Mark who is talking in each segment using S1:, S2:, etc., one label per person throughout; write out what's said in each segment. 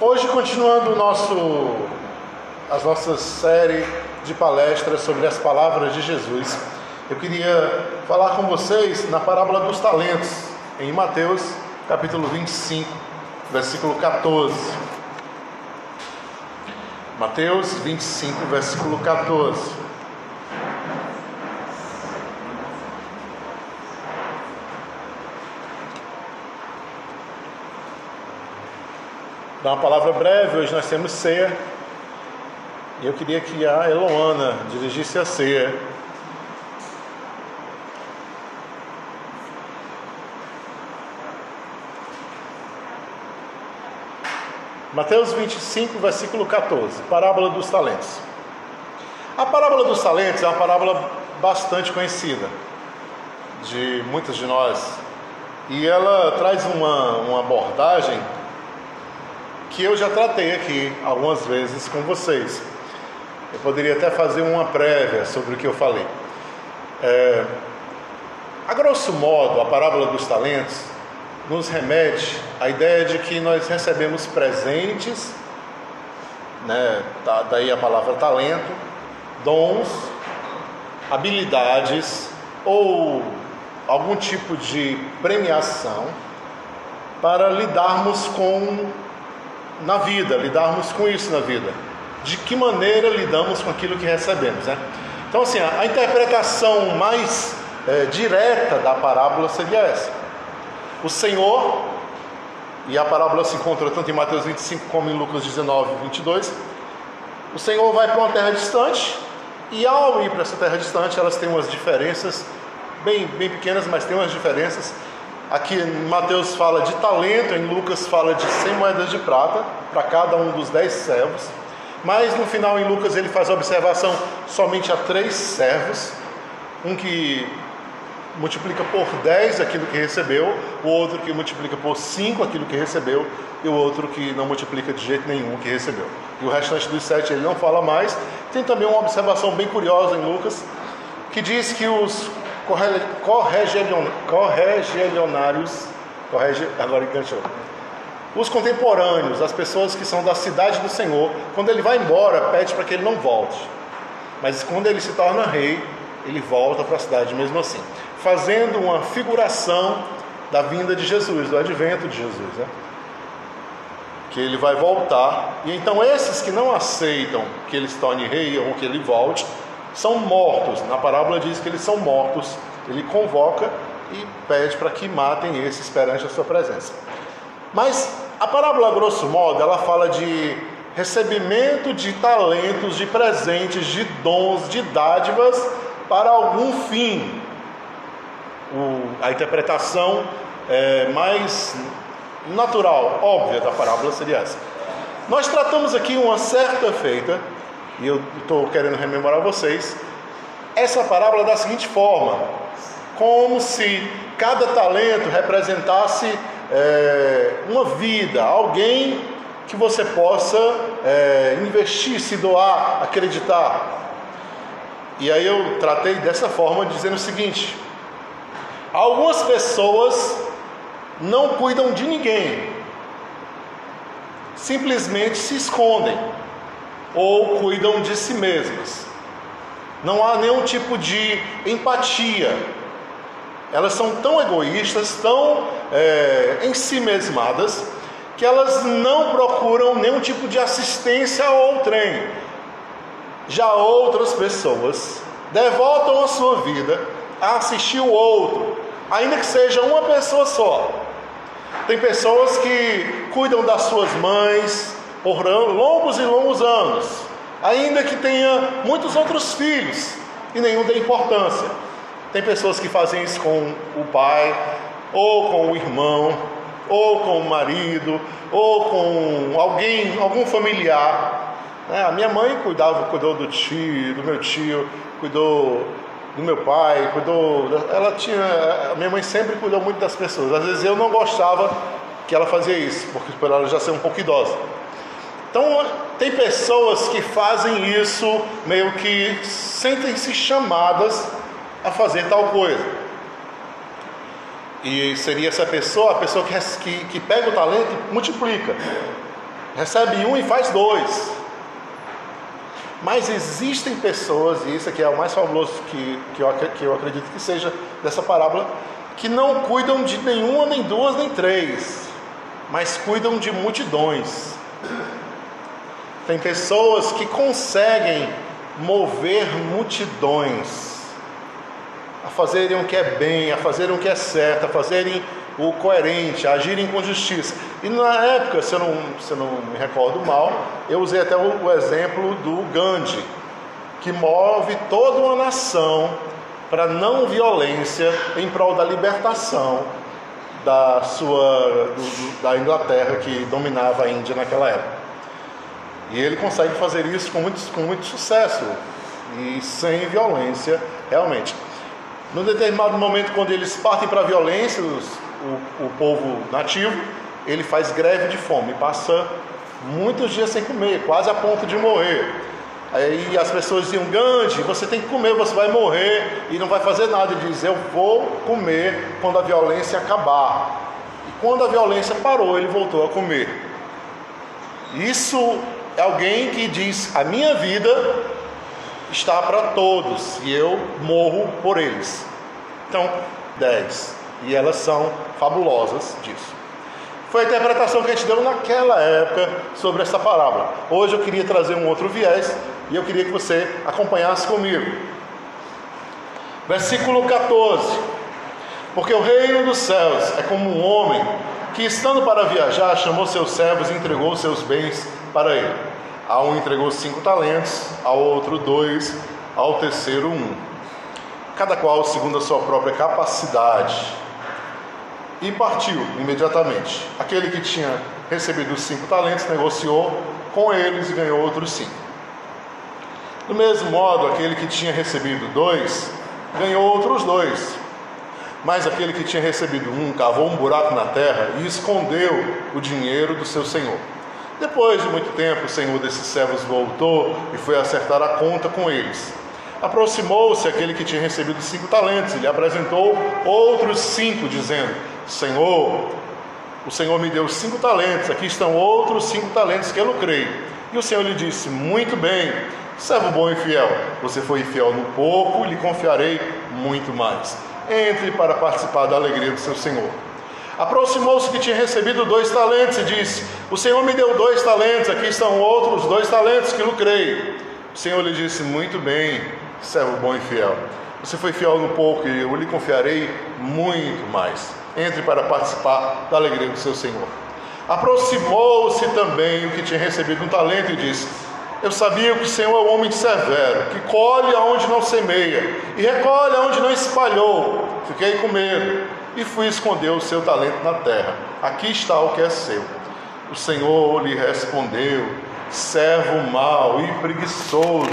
S1: Hoje, continuando nosso, as nossas série de palestras sobre as palavras de Jesus, eu queria falar com vocês na parábola dos talentos, em Mateus capítulo 25, versículo 14. Mateus 25, versículo 14. Dá uma palavra breve, hoje nós temos ceia. E eu queria que a Eloana dirigisse a ceia. Mateus 25, versículo 14, parábola dos talentos. A parábola dos talentos é uma parábola bastante conhecida de muitos de nós. E ela traz uma, uma abordagem que eu já tratei aqui algumas vezes com vocês. Eu poderia até fazer uma prévia sobre o que eu falei. É, a grosso modo, a parábola dos talentos nos remete à ideia de que nós recebemos presentes, né, daí a palavra talento, dons, habilidades ou algum tipo de premiação para lidarmos com na vida, lidarmos com isso na vida. De que maneira lidamos com aquilo que recebemos, né? Então, assim, a, interpretação mais é, direta da parábola seria essa. O Senhor, e a parábola se encontra tanto em Mateus 25 como em Lucas 19, 22, o Senhor vai para uma terra distante, e ao ir para essa terra distante, elas têm umas diferenças, bem, bem pequenas, mas tem umas diferenças Aqui Mateus fala de talento, em Lucas fala de 100 moedas de prata para cada um dos dez servos. Mas no final, em Lucas, ele faz a observação somente a três servos: um que multiplica por 10 aquilo que recebeu, o outro que multiplica por 5 aquilo que recebeu, e o outro que não multiplica de jeito nenhum o que recebeu. E o restante dos sete ele não fala mais. Tem também uma observação bem curiosa em Lucas, que diz que os correligionários, correge, agora enganchou. Os contemporâneos, as pessoas que são da cidade do Senhor, quando ele vai embora, pede para que ele não volte. Mas quando ele se torna rei, ele volta para a cidade mesmo assim, fazendo uma figuração da vinda de Jesus, do advento de Jesus, né? que ele vai voltar. E então esses que não aceitam que ele se torne rei ou que ele volte, são mortos. Na parábola diz que eles são mortos. Ele convoca e pede para que matem esses perante a sua presença. Mas a parábola, grosso modo, ela fala de recebimento de talentos, de presentes, de dons, de dádivas para algum fim. O, a interpretação é, mais natural, óbvia da parábola seria essa. Nós tratamos aqui uma certa feita e eu estou querendo rememorar vocês, essa parábola da seguinte forma: como se cada talento representasse é, uma vida, alguém que você possa é, investir, se doar, acreditar. E aí eu tratei dessa forma, dizendo o seguinte: algumas pessoas não cuidam de ninguém, simplesmente se escondem ou cuidam de si mesmas. Não há nenhum tipo de empatia. Elas são tão egoístas, tão é, em si mesmadas, que elas não procuram nenhum tipo de assistência ao trem. Já outras pessoas devotam a sua vida a assistir o outro, ainda que seja uma pessoa só. Tem pessoas que cuidam das suas mães, por longos e longos anos, ainda que tenha muitos outros filhos e nenhum dê importância. Tem pessoas que fazem isso com o pai, ou com o irmão, ou com o marido, ou com alguém, algum familiar. É, a minha mãe cuidava, cuidou do tio, do meu tio, cuidou do meu pai, cuidou. Ela tinha. A minha mãe sempre cuidou muito das pessoas. Às vezes eu não gostava que ela fazia isso, porque por ela já ser um pouco idosa. Então, tem pessoas que fazem isso meio que sentem-se chamadas a fazer tal coisa. E seria essa pessoa, a pessoa que, que, pega o talento e multiplica. recebe um e faz dois. Mas existem pessoas, e isso aqui é o mais fabuloso que, que, eu, que eu acredito que seja dessa parábola, que não cuidam de nenhuma, nem duas, nem três, mas cuidam de multidões. Tem pessoas que conseguem mover multidões a fazerem o que é bem, a fazerem o que é certo, a fazerem o coerente, a agirem com justiça. E na época, se eu não, se eu não me recordo mal, eu usei até o, o exemplo do Gandhi, que move toda uma nação para não violência em prol da libertação da sua do, da Inglaterra que dominava a Índia naquela época. E ele consegue fazer isso com muito, com muito sucesso e sem violência, realmente. No determinado momento, quando eles partem para a violência, os, o, o povo nativo, ele faz greve de fome, passa muitos dias sem comer, quase a ponto de morrer. Aí as pessoas diziam, Gandhi, você tem que comer, você vai morrer e não vai fazer nada. Ele diz, eu vou comer quando a violência acabar. E quando a violência parou, ele voltou a comer. Isso é alguém que diz, a minha vida está para todos e eu morro por eles. Então, 10 e elas são fabulosas disso. Foi a interpretação que a gente deu naquela época sobre essa parábola. Hoje eu queria trazer um outro viés e eu queria que você acompanhasse comigo. Versículo 14: Porque o reino dos céus é como um homem que, estando para viajar, chamou seus servos e entregou seus bens para ele. A um entregou cinco talentos, ao outro dois, ao terceiro um. Cada qual segundo a sua própria capacidade e partiu imediatamente. Aquele que tinha recebido cinco talentos negociou com eles e ganhou outros cinco. Do mesmo modo, aquele que tinha recebido dois ganhou outros dois. Mas aquele que tinha recebido um cavou um buraco na terra e escondeu o dinheiro do seu senhor. Depois de muito tempo, o senhor desses servos voltou e foi acertar a conta com eles. Aproximou-se aquele que tinha recebido cinco talentos e lhe apresentou outros cinco, dizendo: Senhor, o Senhor me deu cinco talentos, aqui estão outros cinco talentos que eu lucrei. E o Senhor lhe disse: Muito bem, servo bom e fiel, você foi fiel no pouco, lhe confiarei muito mais. Entre para participar da alegria do seu Senhor. Aproximou-se que tinha recebido dois talentos e disse: O Senhor me deu dois talentos, aqui estão outros dois talentos que lucrei. O Senhor lhe disse: Muito bem, servo bom e fiel. Você foi fiel no pouco e eu lhe confiarei muito mais entre para participar da alegria do seu Senhor. Aproximou-se também o que tinha recebido um talento e disse: Eu sabia que o Senhor é um homem severo, que colhe aonde não semeia e recolhe aonde não espalhou. Fiquei com medo e fui esconder o seu talento na terra. Aqui está o que é seu. O Senhor lhe respondeu: Servo mau e preguiçoso.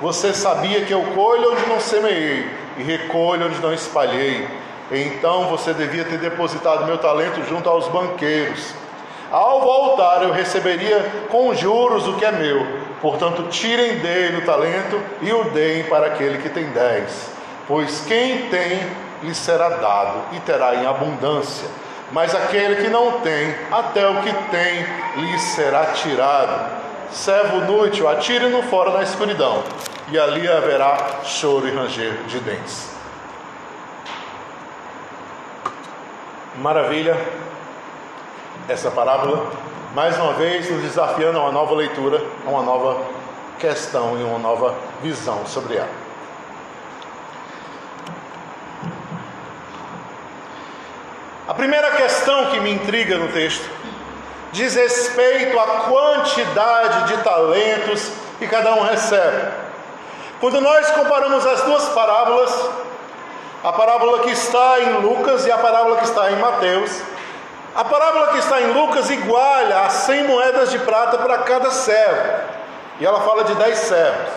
S1: Você sabia que eu colho onde não semeei e recolho onde não espalhei. Então você devia ter depositado meu talento junto aos banqueiros. Ao voltar, eu receberia com juros o que é meu. Portanto, tirem dele o talento e o deem para aquele que tem dez. Pois quem tem, lhe será dado e terá em abundância. Mas aquele que não tem, até o que tem, lhe será tirado. Servo inútil, atire-no fora na escuridão, e ali haverá choro e ranger de dentes. Maravilha essa parábola, mais uma vez nos desafiando a uma nova leitura, a uma nova questão e uma nova visão sobre ela. A primeira questão que me intriga no texto diz respeito à quantidade de talentos que cada um recebe. Quando nós comparamos as duas parábolas, a parábola que está em Lucas e a parábola que está em Mateus. A parábola que está em Lucas iguala a 100 moedas de prata para cada servo. E ela fala de 10 servos.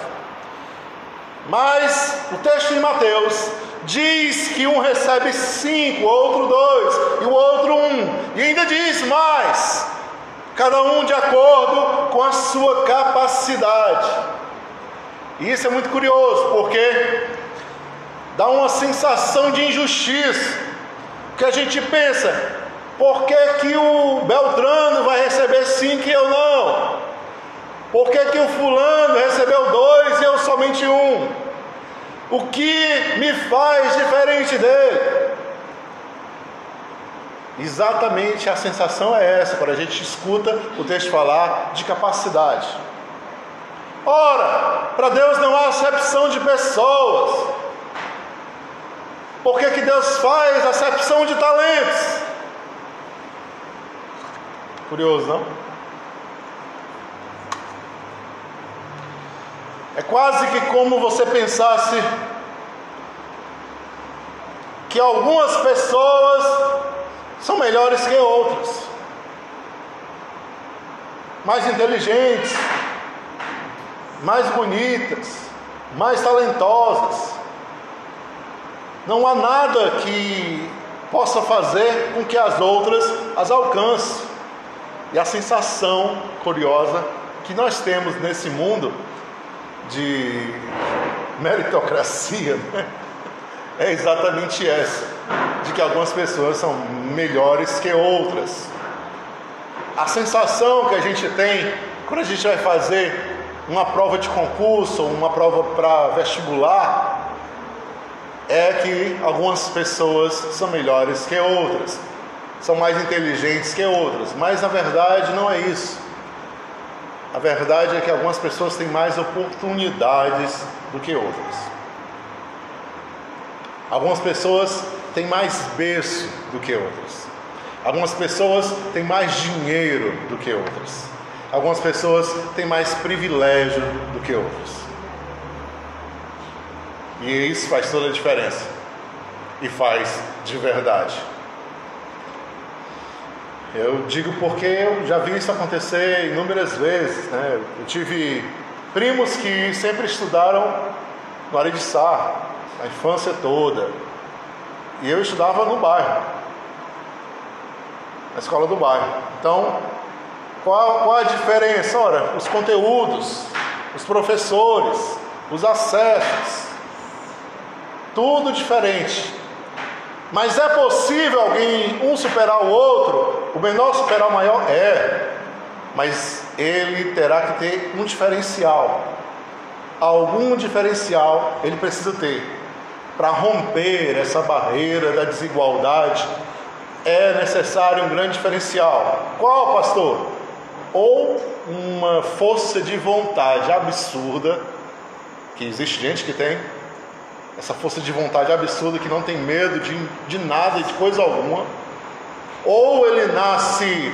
S1: Mas o texto em Mateus diz que um recebe cinco, outro dois, e o outro um. E ainda diz mais: cada um de acordo com a sua capacidade. E isso é muito curioso, porque dá uma sensação de injustiça, que a gente pensa, por que, que o Beltrano vai receber cinco que eu não? Por que, que o fulano recebeu dois e eu somente um? O que me faz diferente dele? Exatamente a sensação é essa, quando a gente escuta o texto falar de capacidade. Ora, para Deus não há acepção de pessoas. Por que, que Deus faz acepção de talentos? Curioso, não? É quase que como você pensasse que algumas pessoas são melhores que outras, mais inteligentes, mais bonitas, mais talentosas. Não há nada que possa fazer com que as outras as alcance. E a sensação curiosa que nós temos nesse mundo de meritocracia né? é exatamente essa: de que algumas pessoas são melhores que outras. A sensação que a gente tem quando a gente vai fazer uma prova de concurso, uma prova para vestibular, é que algumas pessoas são melhores que outras, são mais inteligentes que outras, mas na verdade não é isso. A verdade é que algumas pessoas têm mais oportunidades do que outras. Algumas pessoas têm mais berço do que outras. Algumas pessoas têm mais dinheiro do que outras. Algumas pessoas têm mais privilégio do que outras. E isso faz toda a diferença. E faz de verdade. Eu digo porque eu já vi isso acontecer inúmeras vezes. Né? Eu tive primos que sempre estudaram no Arediçá, a infância toda. E eu estudava no bairro, na escola do bairro. Então, qual, qual a diferença? Ora, os conteúdos, os professores, os acessos, tudo diferente. Mas é possível alguém, um superar o outro, o menor superar o maior? É, mas ele terá que ter um diferencial. Algum diferencial ele precisa ter para romper essa barreira da desigualdade. É necessário um grande diferencial. Qual, pastor? ou uma força de vontade absurda, que existe gente que tem, essa força de vontade absurda que não tem medo de, de nada, de coisa alguma, ou ele nasce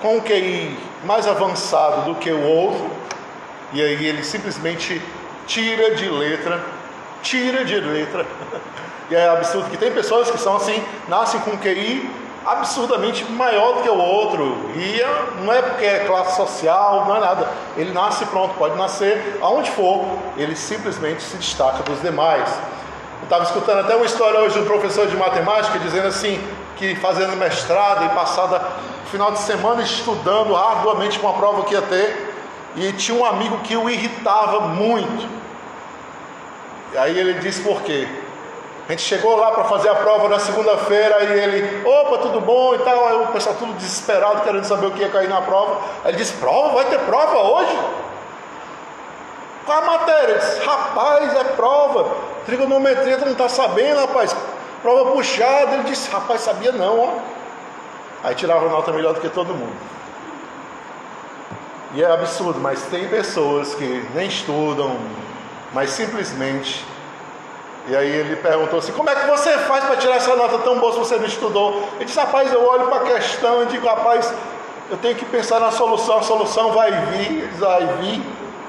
S1: com um QI mais avançado do que o outro, e aí ele simplesmente tira de letra, tira de letra, e é absurdo que tem pessoas que são assim, nascem com QI absurdamente maior do que o outro. E não é porque é classe social, não é nada. Ele nasce pronto, pode nascer aonde for, ele simplesmente se destaca dos demais. Eu estava escutando até uma história hoje do professor de matemática dizendo assim que fazendo mestrado e passada final de semana estudando arduamente com a prova que ia ter e tinha um amigo que o irritava muito. E aí ele disse por quê? A gente chegou lá para fazer a prova na segunda-feira e ele, opa, tudo bom e tal. Aí o pessoal tudo desesperado, querendo saber o que ia cair na prova. Aí ele disse, prova? Vai ter prova hoje? Qual a matéria? Ele disse, rapaz, é prova. Trigonometria, tu não está sabendo, rapaz. Prova puxada. Ele disse, rapaz, sabia não, ó. Aí tirava nota melhor do que todo mundo. E é absurdo, mas tem pessoas que nem estudam, mas simplesmente e aí ele perguntou assim: Como é que você faz para tirar essa nota tão boa se você não estudou? Ele disse: Rapaz, eu olho para a questão e digo: Rapaz, eu tenho que pensar na solução, a solução vai vir. Vai vir.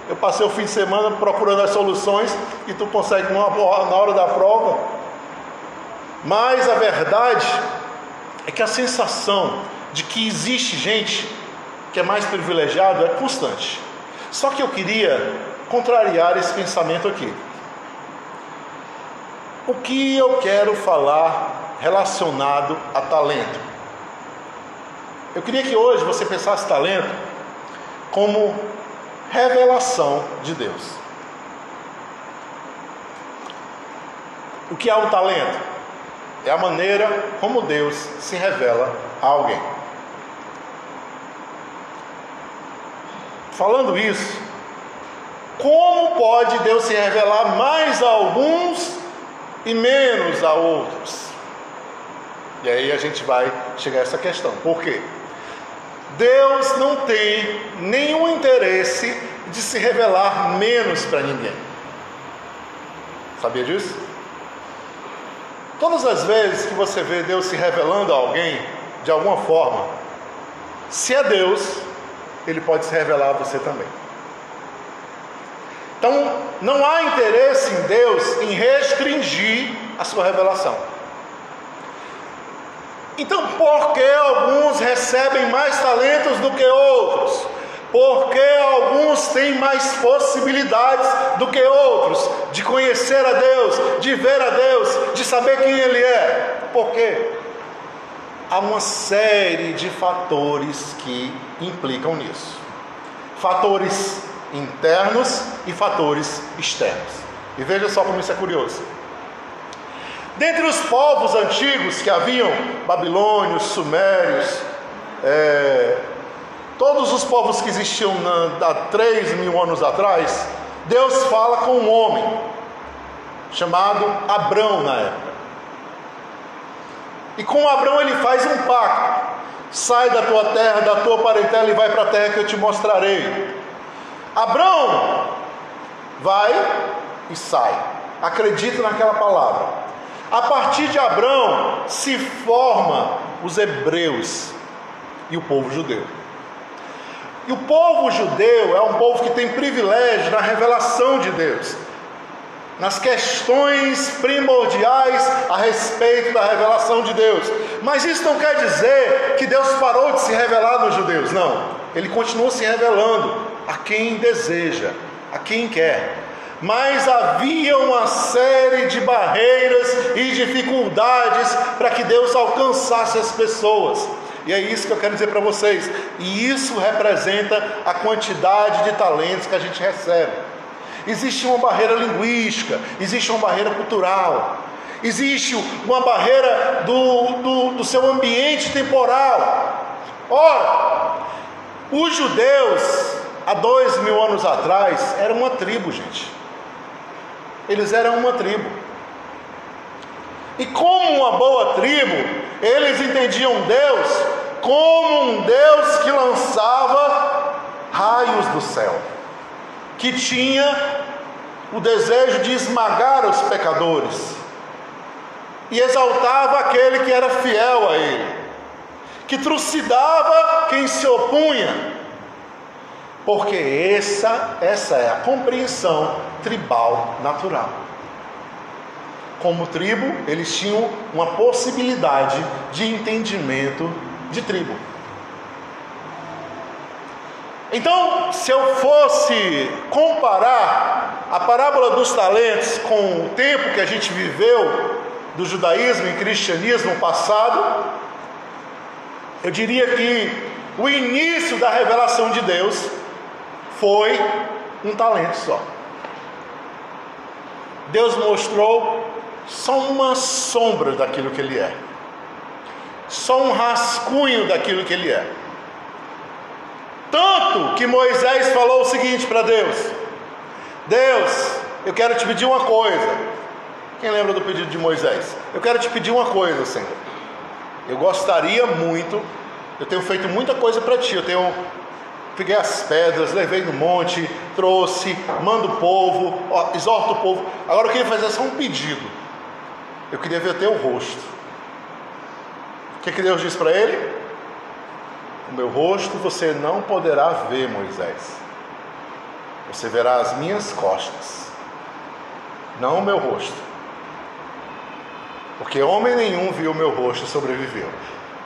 S1: Eu passei o fim de semana procurando as soluções e tu consegue na hora da prova. Mas a verdade é que a sensação de que existe gente que é mais privilegiado é constante. Só que eu queria contrariar esse pensamento aqui. O que eu quero falar relacionado a talento? Eu queria que hoje você pensasse talento como revelação de Deus. O que é um talento? É a maneira como Deus se revela a alguém. falando isso, como pode Deus se revelar mais a alguns e menos a outros? E aí a gente vai chegar a essa questão. Por quê? Deus não tem nenhum interesse de se revelar menos para ninguém. Sabia disso? Todas as vezes que você vê Deus se revelando a alguém, de alguma forma, se é Deus, ele pode se revelar a você também. Então, não há interesse em Deus em restringir a sua revelação. Então, por que alguns recebem mais talentos do que outros? Porque alguns têm mais possibilidades do que outros de conhecer a Deus, de ver a Deus, de saber quem Ele é. Por quê? Há uma série de fatores que implicam nisso. Fatores internos e fatores externos. E veja só como isso é curioso. Dentre os povos antigos que haviam, babilônios, sumérios, é, todos os povos que existiam há 3 mil anos atrás, Deus fala com um homem chamado Abrão na época. E com Abrão ele faz um pacto: sai da tua terra, da tua parentela e vai para a terra que eu te mostrarei. Abrão vai e sai. Acredita naquela palavra. A partir de Abrão se forma os hebreus e o povo judeu. E o povo judeu é um povo que tem privilégio na revelação de Deus, nas questões primordiais a respeito da revelação de Deus. Mas isso não quer dizer que Deus parou de se revelar nos judeus, não. Ele continua se revelando a quem deseja, a quem quer. Mas havia uma série de barreiras e dificuldades para que Deus alcançasse as pessoas. E é isso que eu quero dizer para vocês. E isso representa a quantidade de talentos que a gente recebe. Existe uma barreira linguística, existe uma barreira cultural, existe uma barreira do, do, do seu ambiente temporal. Ora, os judeus há dois mil anos atrás, era uma tribo, gente. Eles eram uma tribo. E como uma boa tribo, eles entendiam Deus como um Deus que lançava raios do céu, que tinha o desejo de esmagar os pecadores e exaltava aquele que era fiel a ele, que trucidava quem se opunha porque essa, essa é a compreensão tribal natural. Como tribo, eles tinham uma possibilidade de entendimento de tribo. Então, se eu fosse comparar a parábola dos talentos com o tempo que a gente viveu do judaísmo e cristianismo passado, eu diria que o início da revelação de Deus foi um talento só. Deus mostrou só uma sombra daquilo que ele é, só um rascunho daquilo que ele é. Tanto que Moisés falou o seguinte para Deus: Deus, eu quero te pedir uma coisa. Quem lembra do pedido de Moisés? Eu quero te pedir uma coisa, Senhor. Eu gostaria muito, eu tenho feito muita coisa para ti, eu tenho peguei as pedras, levei no monte, trouxe, mando o povo, ó, exorto o povo. Agora eu queria fazer só um pedido. Eu queria ver teu rosto. O que, que Deus disse para ele? O meu rosto você não poderá ver, Moisés. Você verá as minhas costas, não o meu rosto. Porque homem nenhum viu o meu rosto e sobreviveu.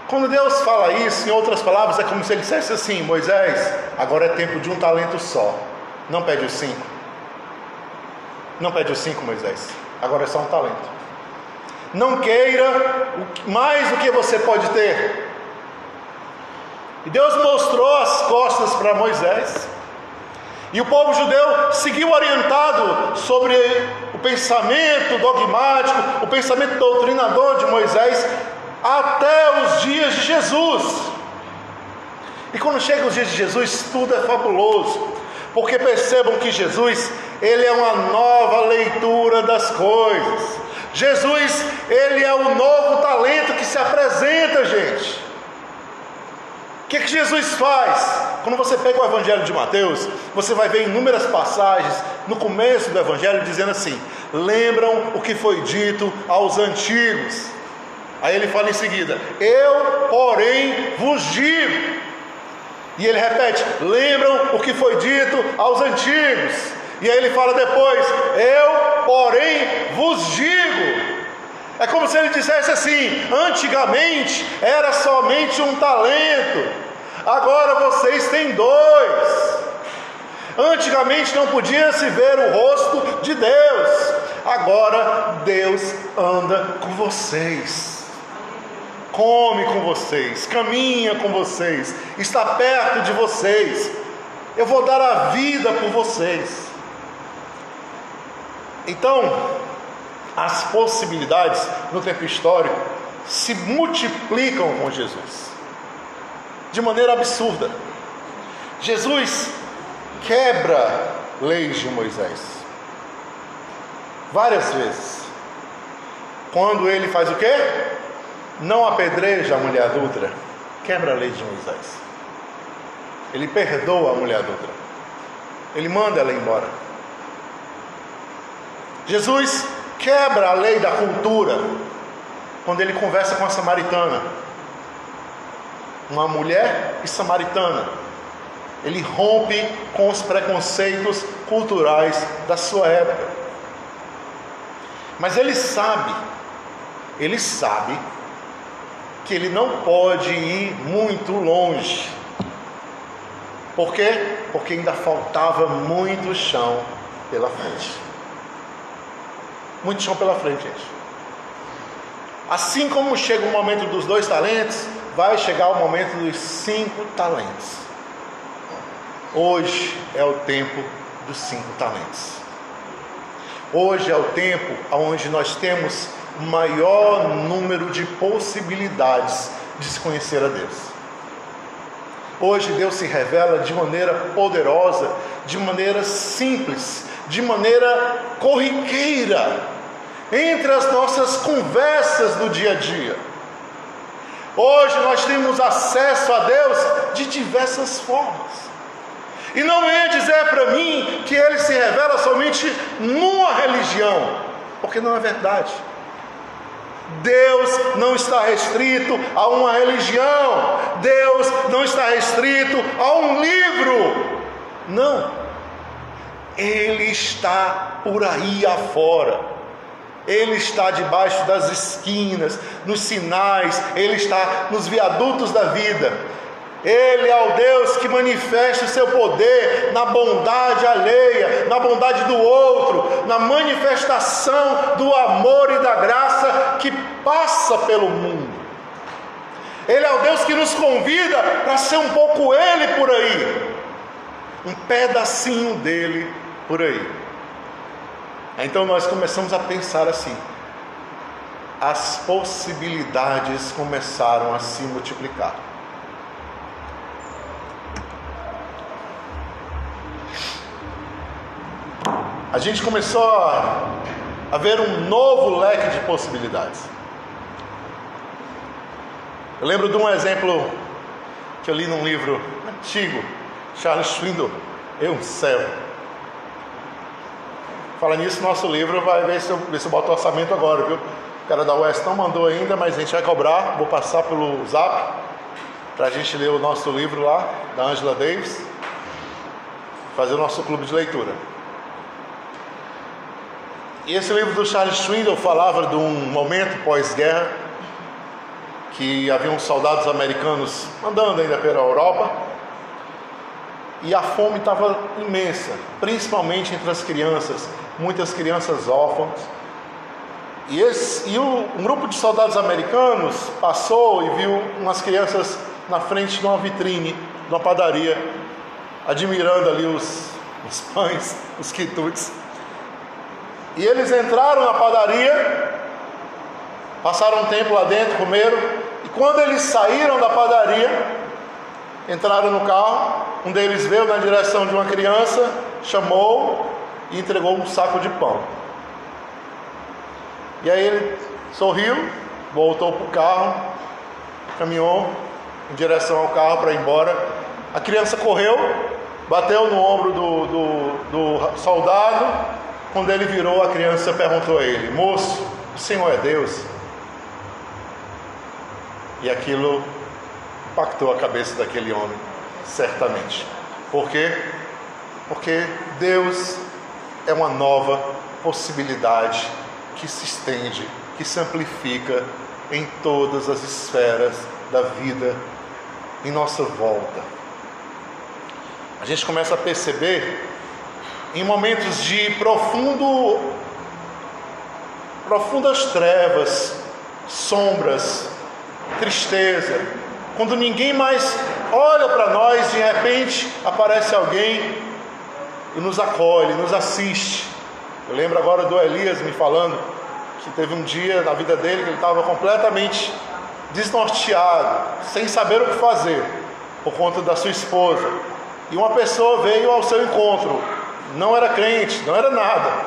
S1: Quando Deus fala isso, em outras palavras, é como se ele dissesse assim: Moisés, agora é tempo de um talento só. Não pede os cinco. Não pede os cinco, Moisés. Agora é só um talento. Não queira mais do que você pode ter. E Deus mostrou as costas para Moisés. E o povo judeu seguiu orientado sobre o pensamento dogmático, o pensamento doutrinador de Moisés, até os dias de Jesus. E quando chegam os dias de Jesus, tudo é fabuloso. Porque percebam que Jesus, ele é uma nova leitura das coisas. Jesus, ele é o novo talento que se apresenta, gente. O que, que Jesus faz? Quando você pega o Evangelho de Mateus, você vai ver inúmeras passagens no começo do Evangelho dizendo assim: lembram o que foi dito aos antigos. Aí ele fala em seguida: Eu, porém, vos digo. E ele repete: lembram o que foi dito aos antigos. E aí ele fala depois: Eu, porém, vos digo. É como se ele dissesse assim: antigamente era somente um talento, agora vocês têm dois. Antigamente não podia se ver o rosto de Deus, agora Deus anda com vocês come com vocês, caminha com vocês, está perto de vocês. Eu vou dar a vida por vocês. Então, as possibilidades no tempo histórico se multiplicam com Jesus, de maneira absurda. Jesus quebra leis de Moisés, várias vezes. Quando ele faz o quê? não apedreja a mulher adulta, quebra a lei de Moisés. Ele perdoa a mulher adulta. Ele manda ela embora. Jesus quebra a lei da cultura quando ele conversa com a samaritana. Uma mulher e samaritana. Ele rompe com os preconceitos culturais da sua época. Mas ele sabe, ele sabe que ele não pode ir muito longe. Por quê? Porque ainda faltava muito chão pela frente. Muito chão pela frente, gente. Assim como chega o momento dos dois talentos, vai chegar o momento dos cinco talentos. Hoje é o tempo dos cinco talentos. Hoje é o tempo onde nós temos maior número de possibilidades de se conhecer a Deus. Hoje Deus se revela de maneira poderosa, de maneira simples, de maneira corriqueira, entre as nossas conversas do dia a dia. Hoje nós temos acesso a Deus de diversas formas. E não venha dizer para mim que ele se revela somente numa religião, porque não é verdade. Deus não está restrito a uma religião, Deus não está restrito a um livro. Não. Ele está por aí afora. Ele está debaixo das esquinas, nos sinais, ele está nos viadutos da vida. Ele é o Deus que manifesta o seu poder na bondade alheia, na bondade do outro, na manifestação do amor e da graça que passa pelo mundo. Ele é o Deus que nos convida para ser um pouco Ele por aí, um pedacinho dele por aí. Então nós começamos a pensar assim: as possibilidades começaram a se multiplicar. a gente começou a, ver um novo leque de possibilidades. Eu lembro de um exemplo que eu li num livro antigo, Charles Swindoll, Eu um Céu. Fala nisso, nosso livro vai ver se eu, ver se eu boto orçamento agora, viu? O cara da West não mandou ainda, mas a gente vai cobrar. Vou passar pelo zap para a gente ler o nosso livro lá, da Angela Davis, fazer o nosso clube de leitura. E esse livro do Charles Swindoll falava de um momento pós-guerra que haviam soldados americanos andando ainda pela Europa e a fome estava imensa, principalmente entre as crianças, muitas crianças órfãs. E, esse, e um grupo de soldados americanos passou e viu umas crianças na frente de uma vitrine, de uma padaria, admirando ali os, os pães, os quitutes. E eles entraram na padaria, passaram um tempo lá dentro, comeram, e quando eles saíram da padaria, entraram no carro, um deles veio na direção de uma criança, chamou e entregou um saco de pão. E aí ele sorriu, voltou para o carro, caminhou em direção ao carro para ir embora. A criança correu, bateu no ombro do, do, do soldado. Quando ele virou, a criança perguntou a ele: Moço, o Senhor é Deus? E aquilo impactou a cabeça daquele homem, certamente. Por quê? Porque Deus é uma nova possibilidade que se estende, que se amplifica em todas as esferas da vida em nossa volta. A gente começa a perceber em momentos de profundo profundas trevas, sombras, tristeza, quando ninguém mais olha para nós, de repente aparece alguém e nos acolhe, nos assiste. Eu lembro agora do Elias me falando que teve um dia na vida dele que ele estava completamente desnorteado, sem saber o que fazer, por conta da sua esposa. E uma pessoa veio ao seu encontro, não era crente, não era nada.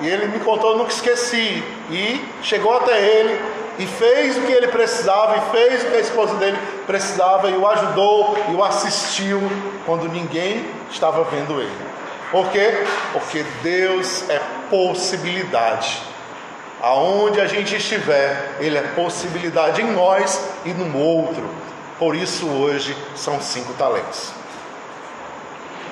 S1: E ele me contou, eu nunca esqueci. E chegou até ele e fez o que ele precisava, e fez o que a esposa dele precisava, e o ajudou, e o assistiu, quando ninguém estava vendo ele. Por quê? Porque Deus é possibilidade. Aonde a gente estiver, Ele é possibilidade em nós e no outro. Por isso, hoje, são cinco talentos.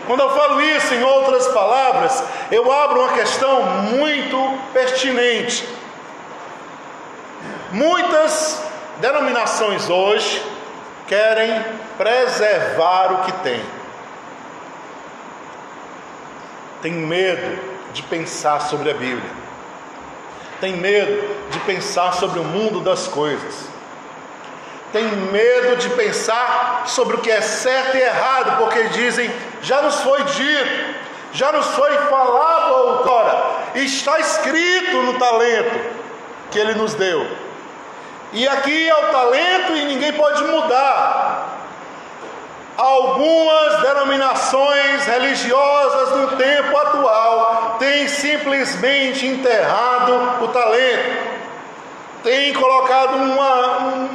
S1: Quando eu falo isso, em outras palavras, eu abro uma questão muito pertinente. Muitas denominações hoje querem preservar o que tem. Tem medo de pensar sobre a Bíblia. Tem medo de pensar sobre o mundo das coisas, tem medo de pensar sobre o que é certo e errado, porque dizem: já nos foi dito, já nos foi falado outrora, está escrito no talento que ele nos deu. E aqui é o talento e ninguém pode mudar. Algumas denominações religiosas no tempo atual têm simplesmente enterrado o talento, têm colocado uma, um,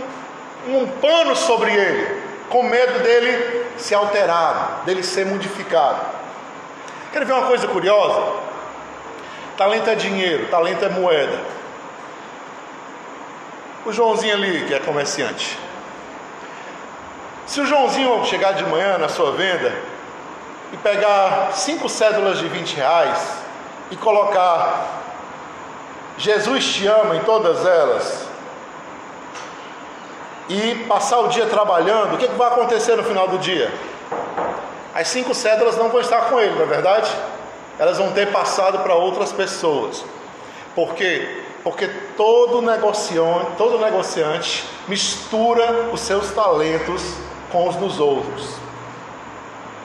S1: um pano sobre ele, com medo dele se alterar, dele ser modificado. Quer ver uma coisa curiosa? Talento é dinheiro, talento é moeda. O Joãozinho ali, que é comerciante, se o Joãozinho chegar de manhã na sua venda e pegar cinco cédulas de 20 reais e colocar Jesus te ama em todas elas e passar o dia trabalhando, o que, que vai acontecer no final do dia? As cinco cédulas não vão estar com ele, não é verdade? Elas vão ter passado para outras pessoas. Por quê? Porque todo negociante, todo negociante mistura os seus talentos com os dos outros.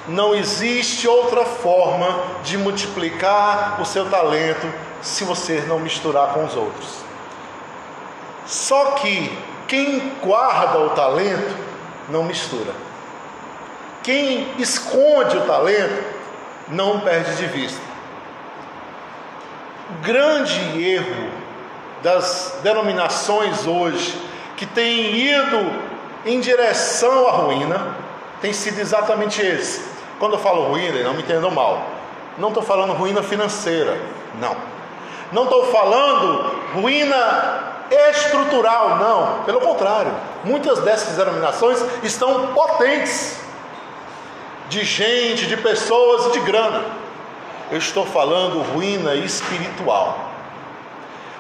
S1: Não existe outra forma de multiplicar o seu talento se você não misturar com os outros. Só que quem guarda o talento não mistura. Quem esconde o talento não perde de vista. O grande erro das denominações hoje que têm ido em direção à ruína tem sido exatamente esse. Quando eu falo ruína, não me entendam mal. Não estou falando ruína financeira, não. Não estou falando ruína estrutural, não. Pelo contrário, muitas dessas denominações estão potentes de gente, de pessoas e de grana. Eu estou falando ruína espiritual.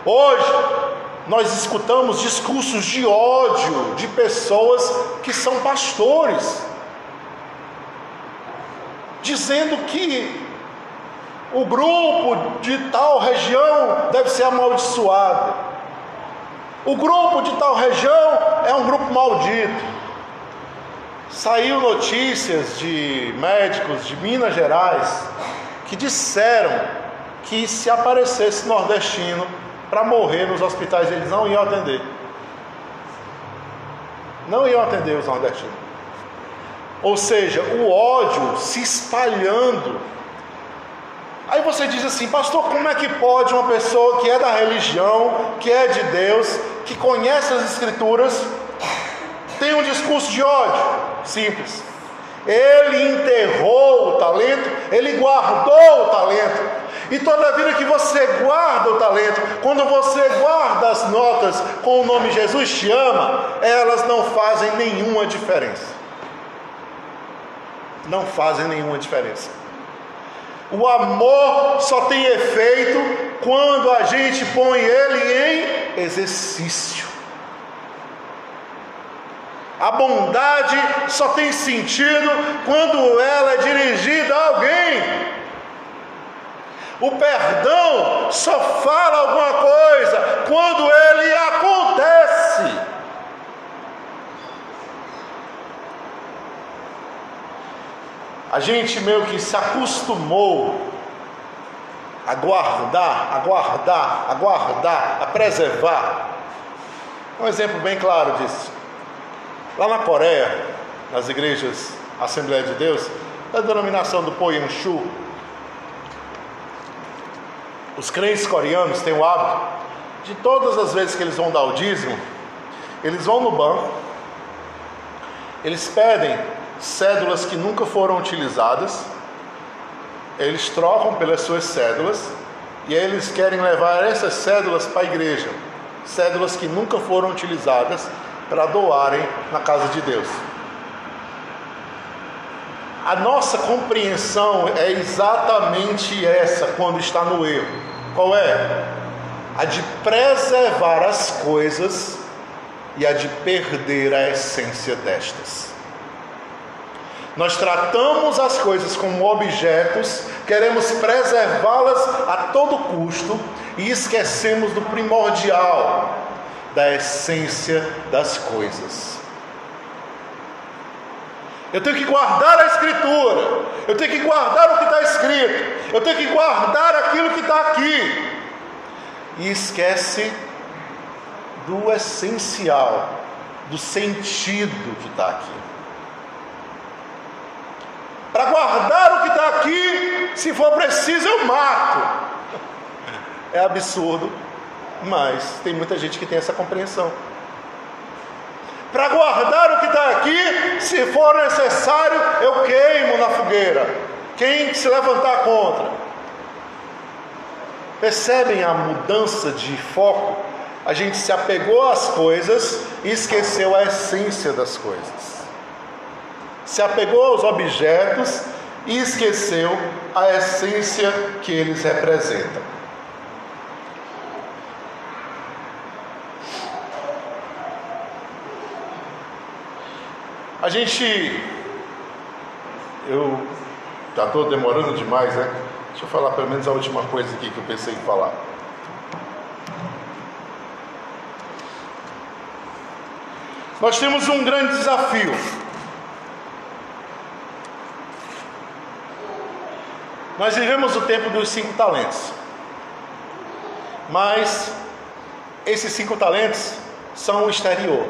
S1: Hoje, nós escutamos discursos de ódio de pessoas que são pastores, dizendo que o grupo de tal região deve ser amaldiçoado, o grupo de tal região é um grupo maldito. Saiu notícias de médicos de Minas Gerais que disseram que se aparecesse nordestino para morrer nos hospitais, eles não iam atender. Não iam atender os nordestinos. Ou seja, o ódio se espalhando. Aí você diz assim, pastor, como é que pode uma pessoa que é da religião, que é de Deus, que conhece as Escrituras, ter um discurso de ódio? Simples. Ele enterrou o talento, ele guardou o talento. E toda vida que você guarda o talento, quando você guarda as notas com o nome Jesus te ama, elas não fazem nenhuma diferença. Não fazem nenhuma diferença. O amor só tem efeito quando a gente põe ele em exercício. A bondade só tem sentido quando ela é dirigida a alguém. O perdão só fala alguma coisa quando ele acontece. A gente meio que se acostumou a guardar, a guardar, a guardar, a preservar. Um exemplo bem claro disso. Lá na Coreia, nas igrejas Assembleia de Deus, da denominação do Poyanshu, os crentes coreanos têm o hábito de todas as vezes que eles vão dar o dízimo, eles vão no banco, eles pedem cédulas que nunca foram utilizadas, eles trocam pelas suas cédulas e aí eles querem levar essas cédulas para a igreja, cédulas que nunca foram utilizadas para doarem na casa de Deus. A nossa compreensão é exatamente essa quando está no erro. Qual é? A de preservar as coisas e a de perder a essência destas. Nós tratamos as coisas como objetos, queremos preservá-las a todo custo e esquecemos do primordial, da essência das coisas. Eu tenho que guardar a Escritura, eu tenho que guardar o que está escrito, eu tenho que guardar aquilo que está aqui. E esquece do essencial, do sentido que está aqui. Para guardar o que está aqui, se for preciso, eu mato. É absurdo, mas tem muita gente que tem essa compreensão. Para guardar o que está aqui, se for necessário, eu queimo na fogueira. Quem se levantar contra? Percebem a mudança de foco? A gente se apegou às coisas e esqueceu a essência das coisas. Se apegou aos objetos e esqueceu a essência que eles representam. A gente. Eu já estou demorando demais, né? Deixa eu falar pelo menos a última coisa aqui que eu pensei em falar. Nós temos um grande desafio. Nós vivemos o tempo dos cinco talentos. Mas esses cinco talentos são o exterior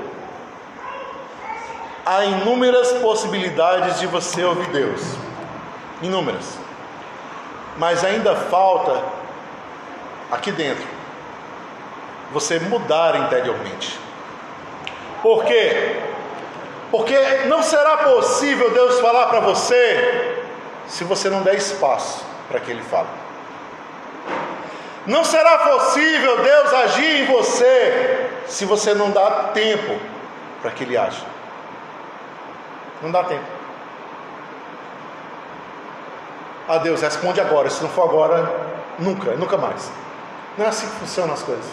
S1: há inúmeras possibilidades de você ouvir Deus. Inúmeras. Mas ainda falta aqui dentro você mudar interiormente. Por quê? Porque não será possível Deus falar para você se você não der espaço para que Ele fale. Não será possível Deus agir em você se você não dá tempo para que Ele age. Não dá tempo. Ah, Deus, responde agora. Se não for agora, nunca, nunca mais. Não é assim que funcionam as coisas.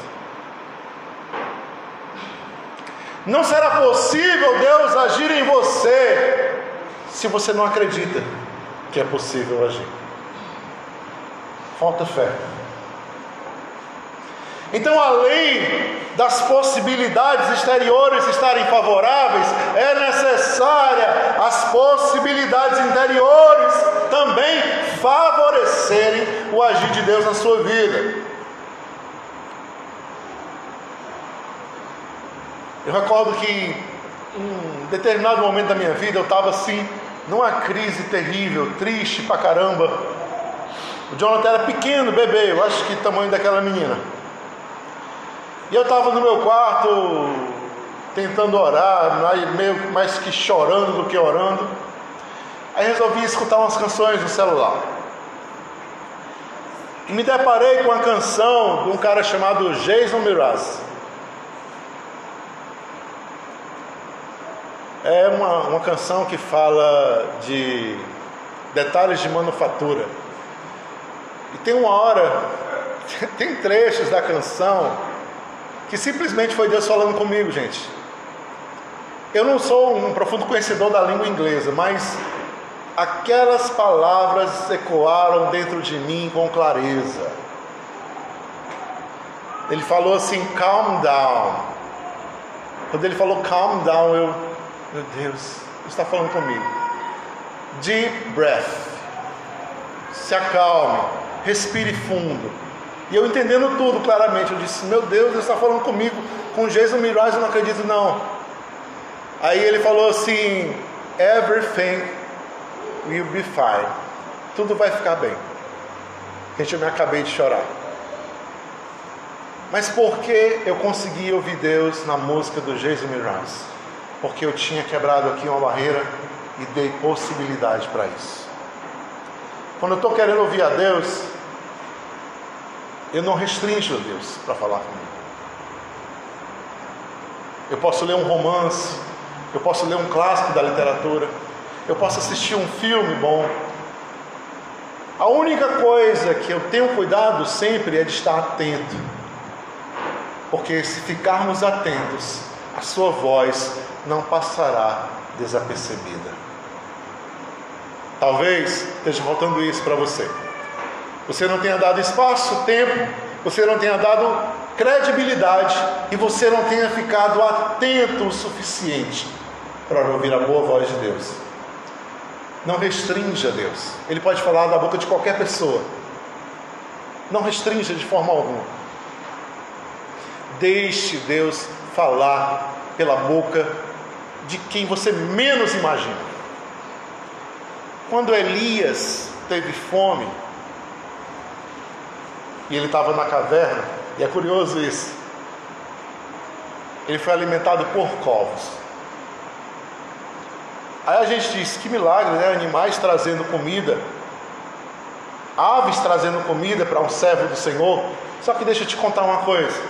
S1: Não será possível Deus agir em você se você não acredita que é possível agir. Falta fé. Então, além das possibilidades exteriores estarem favoráveis, é necessária as possibilidades interiores também favorecerem o agir de Deus na sua vida. Eu recordo que em um determinado momento da minha vida eu estava assim, numa crise terrível, triste pra caramba. O Jonathan era pequeno, bebê, eu acho que tamanho daquela menina. E eu estava no meu quarto tentando orar, meio mais que chorando do que orando. Aí resolvi escutar umas canções no celular. E me deparei com uma canção de um cara chamado Jason Miraz. É uma, uma canção que fala de detalhes de manufatura. E tem uma hora, tem trechos da canção que simplesmente foi Deus falando comigo, gente. Eu não sou um profundo conhecedor da língua inglesa, mas aquelas palavras ecoaram dentro de mim com clareza. Ele falou assim: calm down. Quando ele falou calm down, eu, meu Deus, está falando comigo. Deep breath. Se acalme, respire fundo. E eu entendendo tudo claramente, eu disse: Meu Deus, Deus está falando comigo. Com Jason Mirage eu não acredito, não. Aí ele falou assim: Everything will be fine. Tudo vai ficar bem. Gente, eu me acabei de chorar. Mas por que eu consegui ouvir Deus na música do Jason Mirage? Porque eu tinha quebrado aqui uma barreira e dei possibilidade para isso. Quando eu estou querendo ouvir a Deus, eu não restringo a Deus para falar comigo. Eu posso ler um romance, eu posso ler um clássico da literatura, eu posso assistir um filme bom. A única coisa que eu tenho cuidado sempre é de estar atento, porque se ficarmos atentos, a sua voz não passará desapercebida. Talvez esteja faltando isso para você. Você não tenha dado espaço, tempo, você não tenha dado credibilidade e você não tenha ficado atento o suficiente para ouvir a boa voz de Deus. Não restrinja Deus. Ele pode falar da boca de qualquer pessoa. Não restrinja de forma alguma. Deixe Deus falar pela boca de quem você menos imagina. Quando Elias teve fome, e ele estava na caverna, e é curioso isso. Ele foi alimentado por corvos. Aí a gente diz: que milagre, né? Animais trazendo comida, aves trazendo comida para um servo do Senhor. Só que deixa eu te contar uma coisa: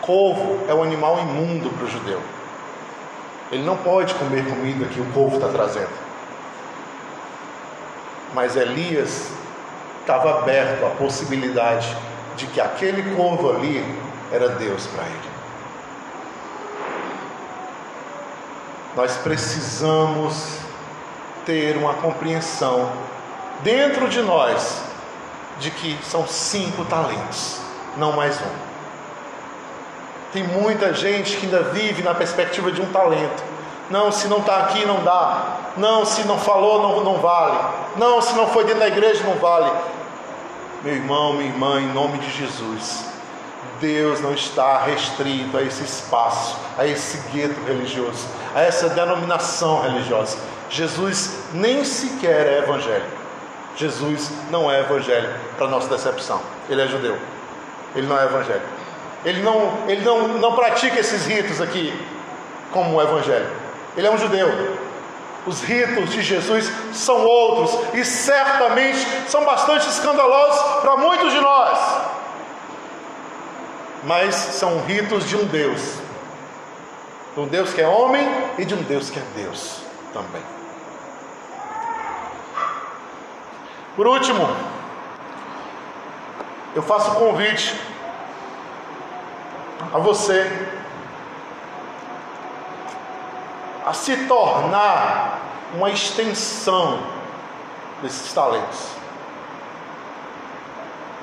S1: corvo é um animal imundo para o judeu. Ele não pode comer comida que o corvo está trazendo. Mas Elias estava aberto à possibilidade de que aquele corvo ali era Deus para ele. Nós precisamos ter uma compreensão dentro de nós de que são cinco talentos, não mais um. Tem muita gente que ainda vive na perspectiva de um talento. Não, se não está aqui, não dá. Não, se não falou, não, não vale. Não, se não foi dentro da igreja, não vale. Meu irmão, minha irmã, em nome de Jesus, Deus não está restrito a esse espaço, a esse gueto religioso, a essa denominação religiosa. Jesus nem sequer é evangélico. Jesus não é evangélico, para nossa decepção. Ele é judeu. Ele não é evangélico. Ele não, ele não, não pratica esses ritos aqui como um evangélico. Ele é um judeu. Os ritos de Jesus são outros e certamente são bastante escandalosos para muitos de nós. Mas são ritos de um Deus. De um Deus que é homem e de um Deus que é Deus também. Por último, eu faço um convite a você a se tornar uma extensão desses talentos,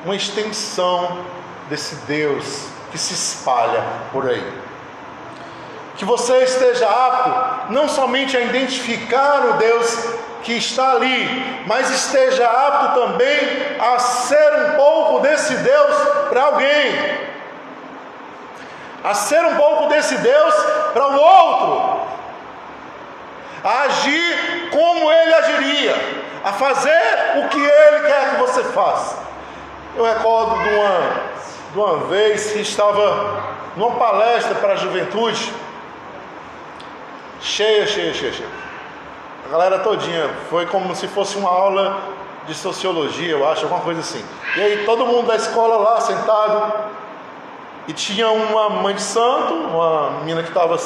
S1: uma extensão desse Deus que se espalha por aí. Que você esteja apto não somente a identificar o Deus que está ali, mas esteja apto também a ser um pouco desse Deus para alguém, a ser um pouco desse Deus para o outro, a agir como ele agiria, a fazer o que ele quer que você faça. Eu recordo de uma, de uma vez que estava numa palestra para a juventude, cheia, cheia, cheia, cheia. A galera todinha, foi como se fosse uma aula de sociologia, eu acho, alguma coisa assim. E aí todo mundo da escola lá sentado, e tinha uma mãe de santo, uma menina que estava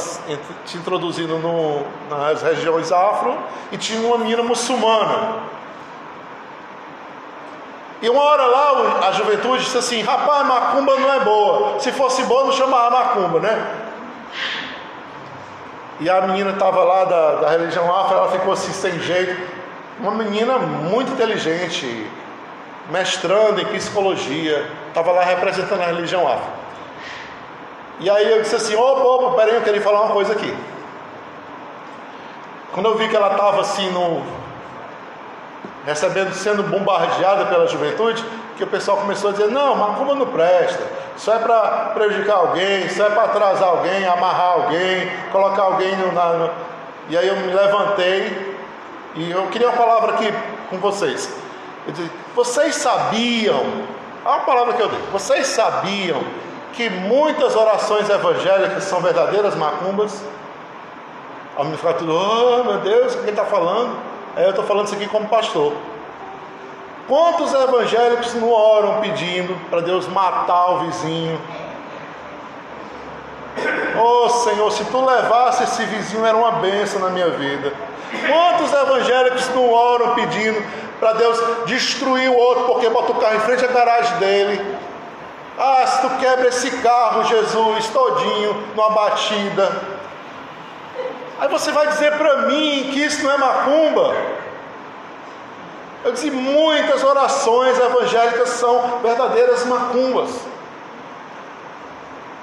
S1: te introduzindo no, nas regiões afro, e tinha uma menina muçulmana. E uma hora lá a juventude disse assim: rapaz, macumba não é boa. Se fosse boa, não chamava macumba, né? E a menina estava lá da, da religião afro, ela ficou assim sem jeito. Uma menina muito inteligente, mestrando em psicologia, estava lá representando a religião afro. E aí eu disse assim, opa, opa, peraí, eu queria falar uma coisa aqui. Quando eu vi que ela estava assim no. recebendo, sendo bombardeada pela juventude, que o pessoal começou a dizer, não, macumba não presta, isso é para prejudicar alguém, isso é para atrasar alguém, amarrar alguém, colocar alguém no, na, no... E aí eu me levantei e eu queria uma palavra aqui com vocês. Eu disse, vocês sabiam, olha a palavra que eu dei, vocês sabiam que muitas orações evangélicas são verdadeiras macumbas. A me fica tudo, oh meu Deus, o que está falando? Aí eu estou falando isso aqui como pastor. Quantos evangélicos não oram pedindo para Deus matar o vizinho? Oh Senhor, se tu levasse esse vizinho era uma benção na minha vida. Quantos evangélicos não oram pedindo para Deus destruir o outro porque bota o carro em frente à garagem dele? Ah, se tu quebra esse carro, Jesus, todinho, numa batida. Aí você vai dizer para mim que isso não é macumba? Eu disse, muitas orações evangélicas são verdadeiras macumbas.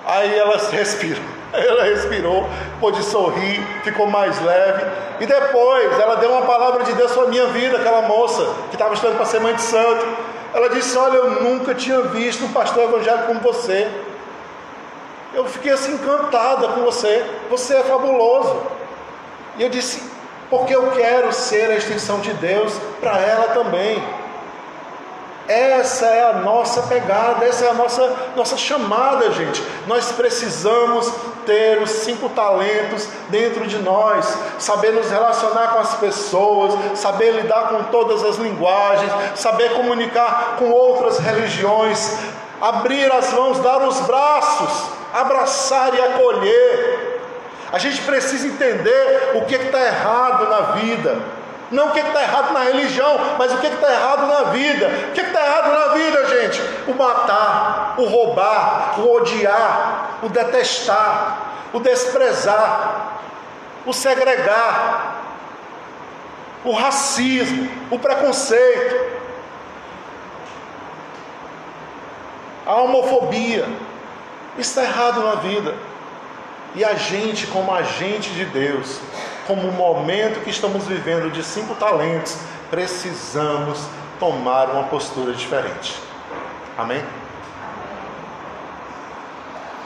S1: Aí ela respira, ela respirou, pôde sorrir, ficou mais leve. E depois ela deu uma palavra de Deus para a minha vida, aquela moça que estava estudando para ser mãe de santo. Ela disse: Olha, eu nunca tinha visto um pastor evangélico como você. Eu fiquei assim encantada com você. Você é fabuloso. E eu disse: Porque eu quero ser a extensão de Deus para ela também. Essa é a nossa pegada, essa é a nossa, nossa chamada, gente. Nós precisamos ter os cinco talentos dentro de nós, saber nos relacionar com as pessoas, saber lidar com todas as linguagens, saber comunicar com outras religiões, abrir as mãos, dar os braços, abraçar e acolher. A gente precisa entender o que está errado na vida. Não o que está errado na religião, mas o que está errado na vida. O que está errado na vida, gente? O matar, o roubar, o odiar, o detestar, o desprezar, o segregar, o racismo, o preconceito, a homofobia. Isso está errado na vida. E a gente, como agente de Deus, como o momento que estamos vivendo de cinco talentos, precisamos tomar uma postura diferente. Amém?